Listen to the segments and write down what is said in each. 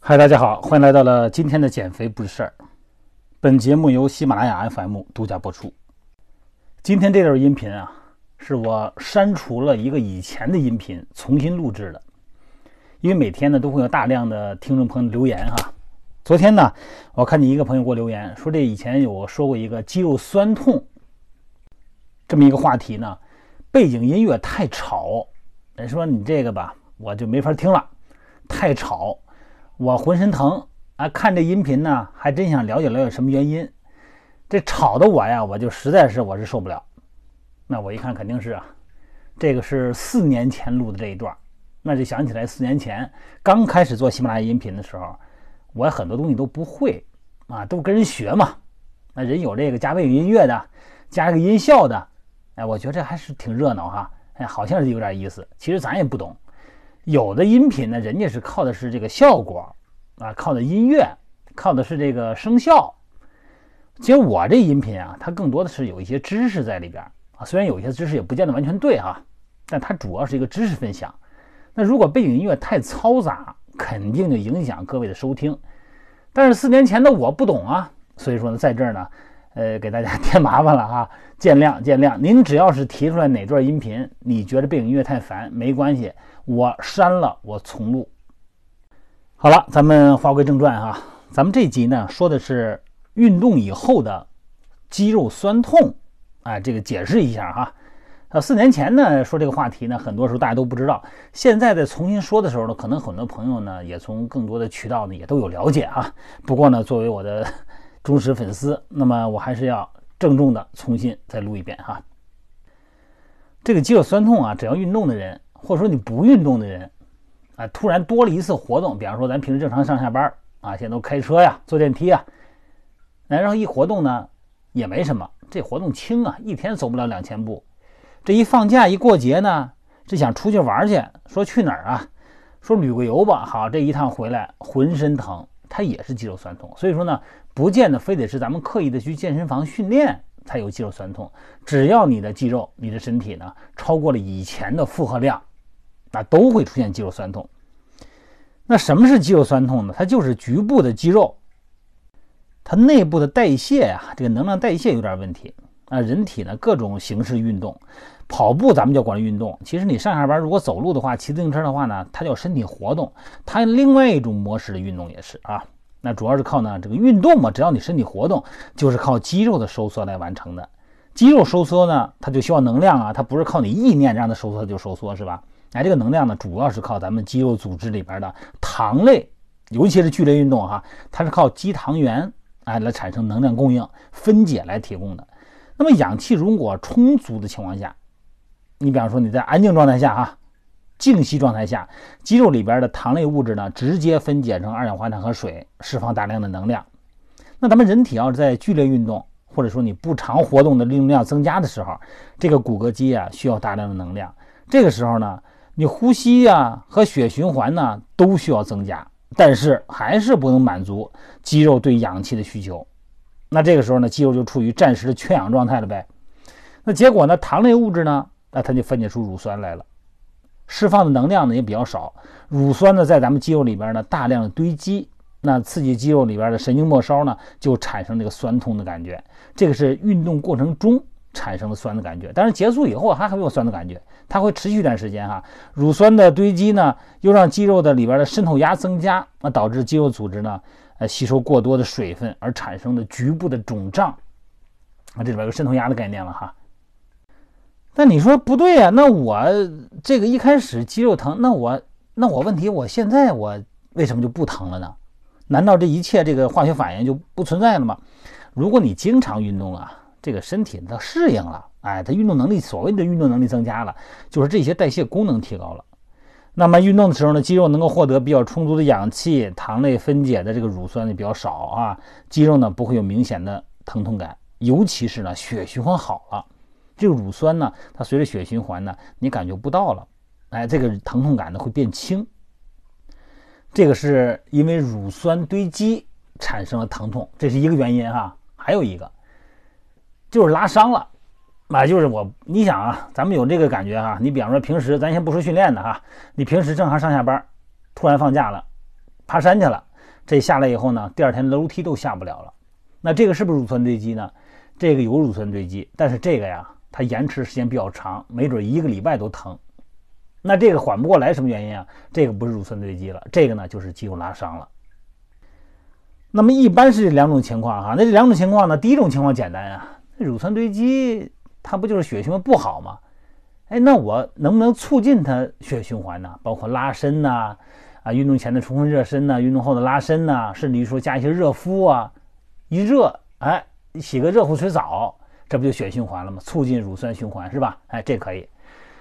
嗨，大家好，欢迎来到了今天的减肥不是事儿。本节目由喜马拉雅 FM 独家播出。今天这段音频啊，是我删除了一个以前的音频，重新录制的。因为每天呢都会有大量的听众朋友留言哈。昨天呢，我看见一个朋友给我留言说，这以前有说过一个肌肉酸痛这么一个话题呢，背景音乐太吵，人说你这个吧，我就没法听了，太吵，我浑身疼啊。看这音频呢，还真想了解了解什么原因。这吵的我呀，我就实在是我是受不了。那我一看肯定是啊，这个是四年前录的这一段。那就想起来四年前刚开始做喜马拉雅音频的时候，我很多东西都不会啊，都跟人学嘛。那人有这个加背景音乐的，加个音效的，哎，我觉得这还是挺热闹哈，哎，好像是有点意思。其实咱也不懂，有的音频呢，人家是靠的是这个效果啊，靠的音乐，靠的是这个声效。其实我这音频啊，它更多的是有一些知识在里边啊，虽然有一些知识也不见得完全对哈，但它主要是一个知识分享。那如果背景音乐太嘈杂，肯定就影响各位的收听。但是四年前的我不懂啊，所以说呢，在这儿呢，呃，给大家 添麻烦了哈，见谅见谅。您只要是提出来哪段音频，你觉得背景音乐太烦，没关系，我删了，我重录。好了，咱们话归正传哈，咱们这集呢说的是运动以后的肌肉酸痛，啊，这个解释一下哈。呃，四年前呢说这个话题呢，很多时候大家都不知道。现在在重新说的时候呢，可能很多朋友呢也从更多的渠道呢也都有了解啊。不过呢，作为我的忠实粉丝，那么我还是要郑重的重新再录一遍哈。这个肌肉酸痛啊，只要运动的人，或者说你不运动的人啊，突然多了一次活动，比方说咱平时正常上下班啊，现在都开车呀、坐电梯啊，然后一活动呢也没什么，这活动轻啊，一天走不了两千步。这一放假一过节呢，这想出去玩去，说去哪儿啊？说旅个游吧。好，这一趟回来浑身疼，它也是肌肉酸痛。所以说呢，不见得非得是咱们刻意的去健身房训练才有肌肉酸痛。只要你的肌肉、你的身体呢超过了以前的负荷量，那都会出现肌肉酸痛。那什么是肌肉酸痛呢？它就是局部的肌肉，它内部的代谢呀，这个能量代谢有点问题。啊，人体呢各种形式运动，跑步咱们叫管运动。其实你上下班如果走路的话，骑自行车的话呢，它叫身体活动。它另外一种模式的运动也是啊。那主要是靠呢这个运动嘛，只要你身体活动，就是靠肌肉的收缩来完成的。肌肉收缩呢，它就需要能量啊，它不是靠你意念让它收缩就收缩是吧？哎，这个能量呢，主要是靠咱们肌肉组织里边的糖类，尤其是剧烈运动哈，它是靠肌糖原哎来产生能量供应，分解来提供的。那么氧气如果充足的情况下，你比方说你在安静状态下哈，静息状态下，肌肉里边的糖类物质呢，直接分解成二氧化碳和水，释放大量的能量。那咱们人体要是在剧烈运动，或者说你不常活动的运动量增加的时候，这个骨骼肌啊需要大量的能量。这个时候呢，你呼吸呀和血循环呢都需要增加，但是还是不能满足肌肉对氧气的需求。那这个时候呢，肌肉就处于暂时的缺氧状态了呗。那结果呢，糖类物质呢，那它就分解出乳酸来了，释放的能量呢也比较少。乳酸呢，在咱们肌肉里边呢大量的堆积，那刺激肌肉里边的神经末梢呢，就产生这个酸痛的感觉。这个是运动过程中产生的酸的感觉，但是结束以后还会有酸的感觉，它会持续一段时间哈。乳酸的堆积呢，又让肌肉的里边的渗透压增加，那导致肌肉组织呢。呃，吸收过多的水分而产生的局部的肿胀，啊，这里边有渗透压的概念了哈。但你说不对呀？那我这个一开始肌肉疼，那我那我问题，我现在我为什么就不疼了呢？难道这一切这个化学反应就不存在了吗？如果你经常运动啊，这个身体它适应了，哎，它运动能力，所谓的运动能力增加了，就是这些代谢功能提高了。那么运动的时候呢，肌肉能够获得比较充足的氧气，糖类分解的这个乳酸呢比较少啊，肌肉呢不会有明显的疼痛感，尤其是呢血循环好了，这个乳酸呢它随着血循环呢你感觉不到了，哎，这个疼痛感呢会变轻，这个是因为乳酸堆积产生了疼痛，这是一个原因哈，还有一个就是拉伤了，啊就是我，你想啊，咱们有这个感觉哈。你比方说平时，咱先不说训练的哈，你平时正常上下班，突然放假了，爬山去了，这下来以后呢，第二天楼梯都下不了了。那这个是不是乳酸堆积呢？这个有乳酸堆积，但是这个呀，它延迟时间比较长，没准一个礼拜都疼。那这个缓不过来，什么原因啊？这个不是乳酸堆积了，这个呢就是肌肉拉伤了。那么一般是这两种情况哈。那这两种情况呢，第一种情况简单啊，乳酸堆积。它不就是血循环不好吗？哎，那我能不能促进它血液循环呢？包括拉伸呐，啊，运动前的充分热身呐，运动后的拉伸呐，甚至于说加一些热敷啊，一热，哎，洗个热乎水澡，这不就血循环了吗？促进乳酸循环是吧？哎，这可以。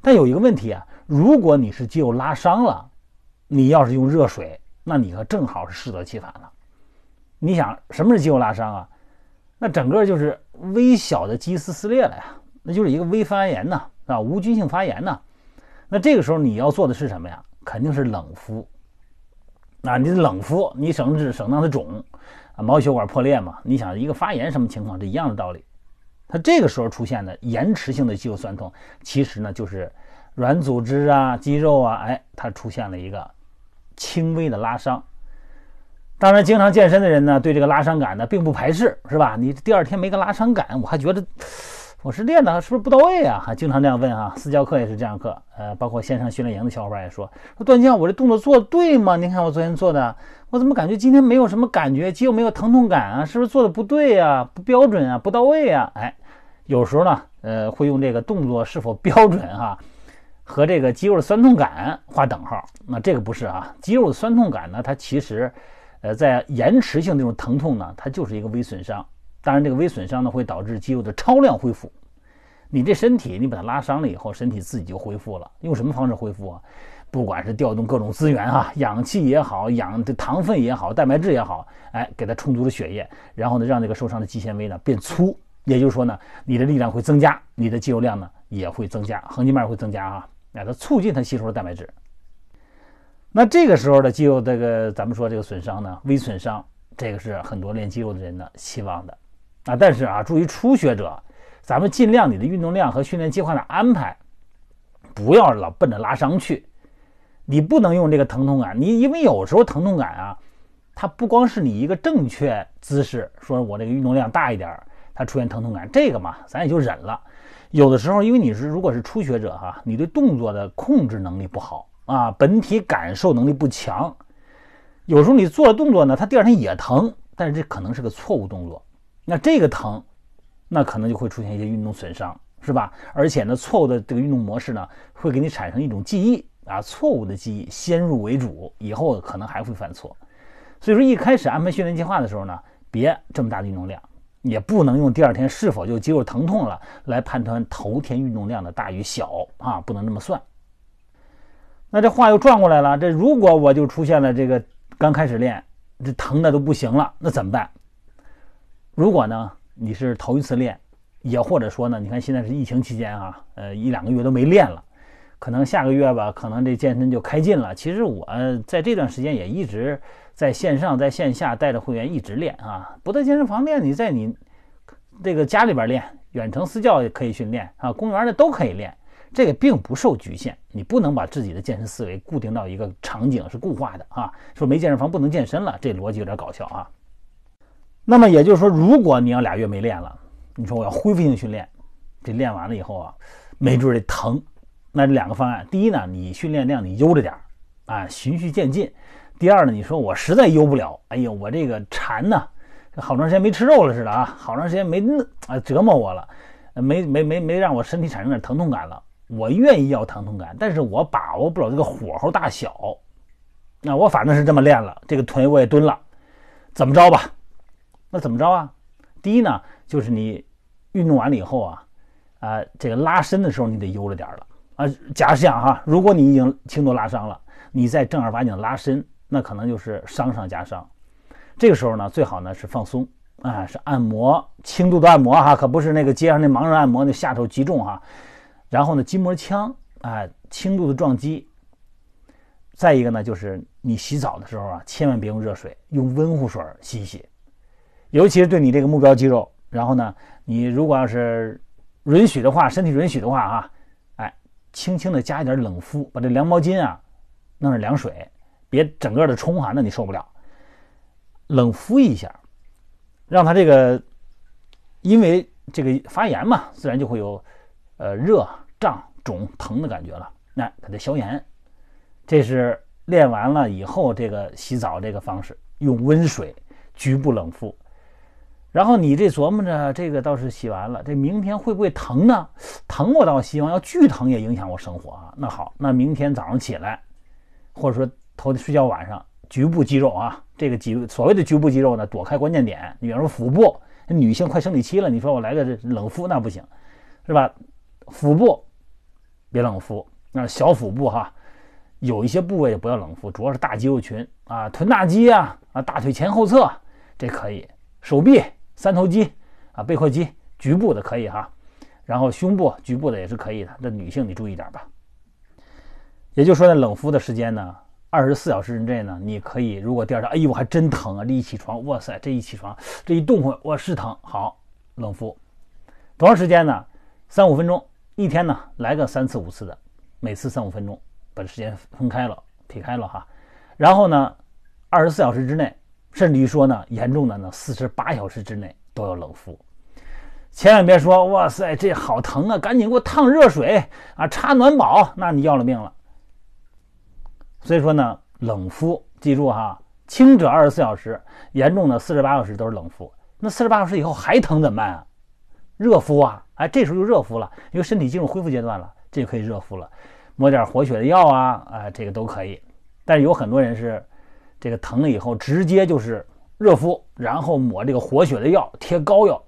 但有一个问题啊，如果你是肌肉拉伤了，你要是用热水，那你可正好是适得其反了。你想，什么是肌肉拉伤啊？那整个就是微小的肌丝撕裂了呀。那就是一个微发炎呐，啊，无菌性发炎呐。那这个时候你要做的是什么呀？肯定是冷敷。啊，你冷敷，你省治省让它肿，啊，毛细血管破裂嘛。你想一个发炎什么情况？这一样的道理。它这个时候出现的延迟性的肌肉酸痛，其实呢就是软组织啊、肌肉啊，哎，它出现了一个轻微的拉伤。当然，经常健身的人呢，对这个拉伤感呢并不排斥，是吧？你第二天没个拉伤感，我还觉得。我是练的是不是不到位啊？还经常这样问哈，私教课也是这样课，呃，包括线上训练营的小伙伴也说，说段教，我这动作做对吗？您看我昨天做的，我怎么感觉今天没有什么感觉，肌肉没有疼痛感啊？是不是做的不对呀？不标准啊？不到位啊？哎，有时候呢，呃，会用这个动作是否标准哈，和这个肌肉的酸痛感划等号。那这个不是啊，肌肉的酸痛感呢，它其实，呃，在延迟性这种疼痛呢，它就是一个微损伤。当然，这个微损伤呢会导致肌肉的超量恢复。你这身体，你把它拉伤了以后，身体自己就恢复了。用什么方式恢复啊？不管是调动各种资源哈，氧气也好，氧的糖分也好，蛋白质也好，哎，给它充足的血液，然后呢，让这个受伤的肌纤维呢变粗。也就是说呢，你的力量会增加，你的肌肉量呢也会增加，横截面会增加啊，哎，它促进它吸收的蛋白质。那这个时候的肌肉这个咱们说这个损伤呢，微损伤，这个是很多练肌肉的人呢希望的。啊，但是啊，注意初学者，咱们尽量你的运动量和训练计划的安排，不要老奔着拉伤去。你不能用这个疼痛感，你因为有时候疼痛感啊，它不光是你一个正确姿势，说我这个运动量大一点，它出现疼痛感，这个嘛，咱也就忍了。有的时候，因为你是如果是初学者哈，你对动作的控制能力不好啊，本体感受能力不强，有时候你做了动作呢，它第二天也疼，但是这可能是个错误动作。那这个疼，那可能就会出现一些运动损伤，是吧？而且呢，错误的这个运动模式呢，会给你产生一种记忆啊，错误的记忆，先入为主，以后可能还会犯错。所以说，一开始安排训练计划的时候呢，别这么大的运动量，也不能用第二天是否就肌肉疼痛了来判断头天运动量的大与小啊，不能这么算。那这话又转过来了，这如果我就出现了这个刚开始练，这疼的都不行了，那怎么办？如果呢，你是头一次练，也或者说呢，你看现在是疫情期间啊，呃，一两个月都没练了，可能下个月吧，可能这健身就开禁了。其实我在这段时间也一直在线上、在线下带着会员一直练啊，不在健身房练，你在你这个家里边练，远程私教也可以训练啊，公园的都可以练，这个并不受局限。你不能把自己的健身思维固定到一个场景是固化的啊，说没健身房不能健身了，这逻辑有点搞笑啊。那么也就是说，如果你要俩月没练了，你说我要恢复性训练，这练完了以后啊，没准得疼。那两个方案，第一呢，你训练量你悠着点儿啊，循序渐进；第二呢，你说我实在悠不了，哎呦，我这个馋呐，好长时间没吃肉了似的啊，好长时间没啊折磨我了，没没没没让我身体产生点疼痛感了。我愿意要疼痛感，但是我把握不了这个火候大小。那我反正是这么练了，这个腿我也蹲了，怎么着吧？那怎么着啊？第一呢，就是你运动完了以后啊，啊，这个拉伸的时候你得悠着点了啊。假想哈，如果你已经轻度拉伤了，你再正儿八经拉伸，那可能就是伤上加伤。这个时候呢，最好呢是放松啊，是按摩，轻度的按摩哈，可不是那个街上那盲人按摩，那下手极重哈。然后呢，筋膜枪啊，轻度的撞击。再一个呢，就是你洗澡的时候啊，千万别用热水，用温乎水洗洗。尤其是对你这个目标肌肉，然后呢，你如果要是允许的话，身体允许的话啊，哎，轻轻的加一点冷敷，把这凉毛巾啊弄上凉水，别整个的冲哈，那你受不了。冷敷一下，让它这个，因为这个发炎嘛，自然就会有呃热、胀、肿、疼的感觉了。那给它消炎，这是练完了以后这个洗澡这个方式，用温水局部冷敷。然后你这琢磨着，这个倒是洗完了，这明天会不会疼呢？疼我倒希望，要剧疼也影响我生活啊。那好，那明天早上起来，或者说头睡觉晚上，局部肌肉啊，这个肌所谓的局部肌肉呢，躲开关键点。你比方说腹部，女性快生理期了，你说我来个冷敷那不行，是吧？腹部别冷敷，那小腹部哈，有一些部位不要冷敷，主要是大肌肉群啊，臀大肌啊，啊大腿前后侧这可以，手臂。三头肌啊，背阔肌局部的可以哈，然后胸部局部的也是可以的。这女性你注意点吧。也就是说呢，冷敷的时间呢，二十四小时之内呢，你可以如果第二天，哎呦还真疼啊，这一起床，哇塞，这一起床，这一动会，我是疼，好冷敷。多长时间呢？三五分钟，一天呢来个三次五次的，每次三五分钟，把时间分开了，劈开了哈。然后呢，二十四小时之内。甚至于说呢，严重的呢，四十八小时之内都要冷敷，千万别说哇塞，这好疼啊，赶紧给我烫热水啊，插暖宝，那你要了命了。所以说呢，冷敷，记住哈，轻者二十四小时，严重的四十八小时都是冷敷。那四十八小时以后还疼怎么办啊？热敷啊，哎，这时候就热敷了，因为身体进入恢复阶段了，这就可以热敷了，抹点活血的药啊，哎，这个都可以。但是有很多人是。这个疼了以后，直接就是热敷，然后抹这个活血的药，贴膏药。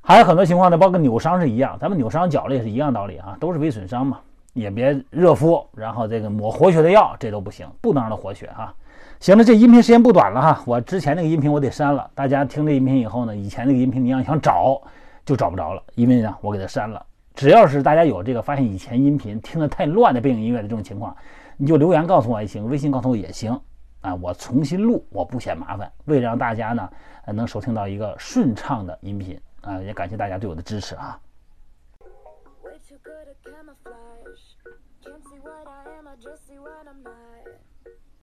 还有很多情况呢，包括扭伤是一样，咱们扭伤脚了也是一样道理啊，都是微损伤嘛，也别热敷，然后这个抹活血的药，这都不行，不能让它活血啊。行了，这音频时间不短了哈，我之前那个音频我得删了，大家听这音频以后呢，以前那个音频你要想找就找不着了，因为呢我给它删了。只要是大家有这个发现以前音频听得太乱的背景音乐的这种情况。你就留言告诉我也行，微信告诉我也行，啊，我重新录，我不嫌麻烦。为了让大家呢，能收听到一个顺畅的音频，啊，也感谢大家对我的支持啊。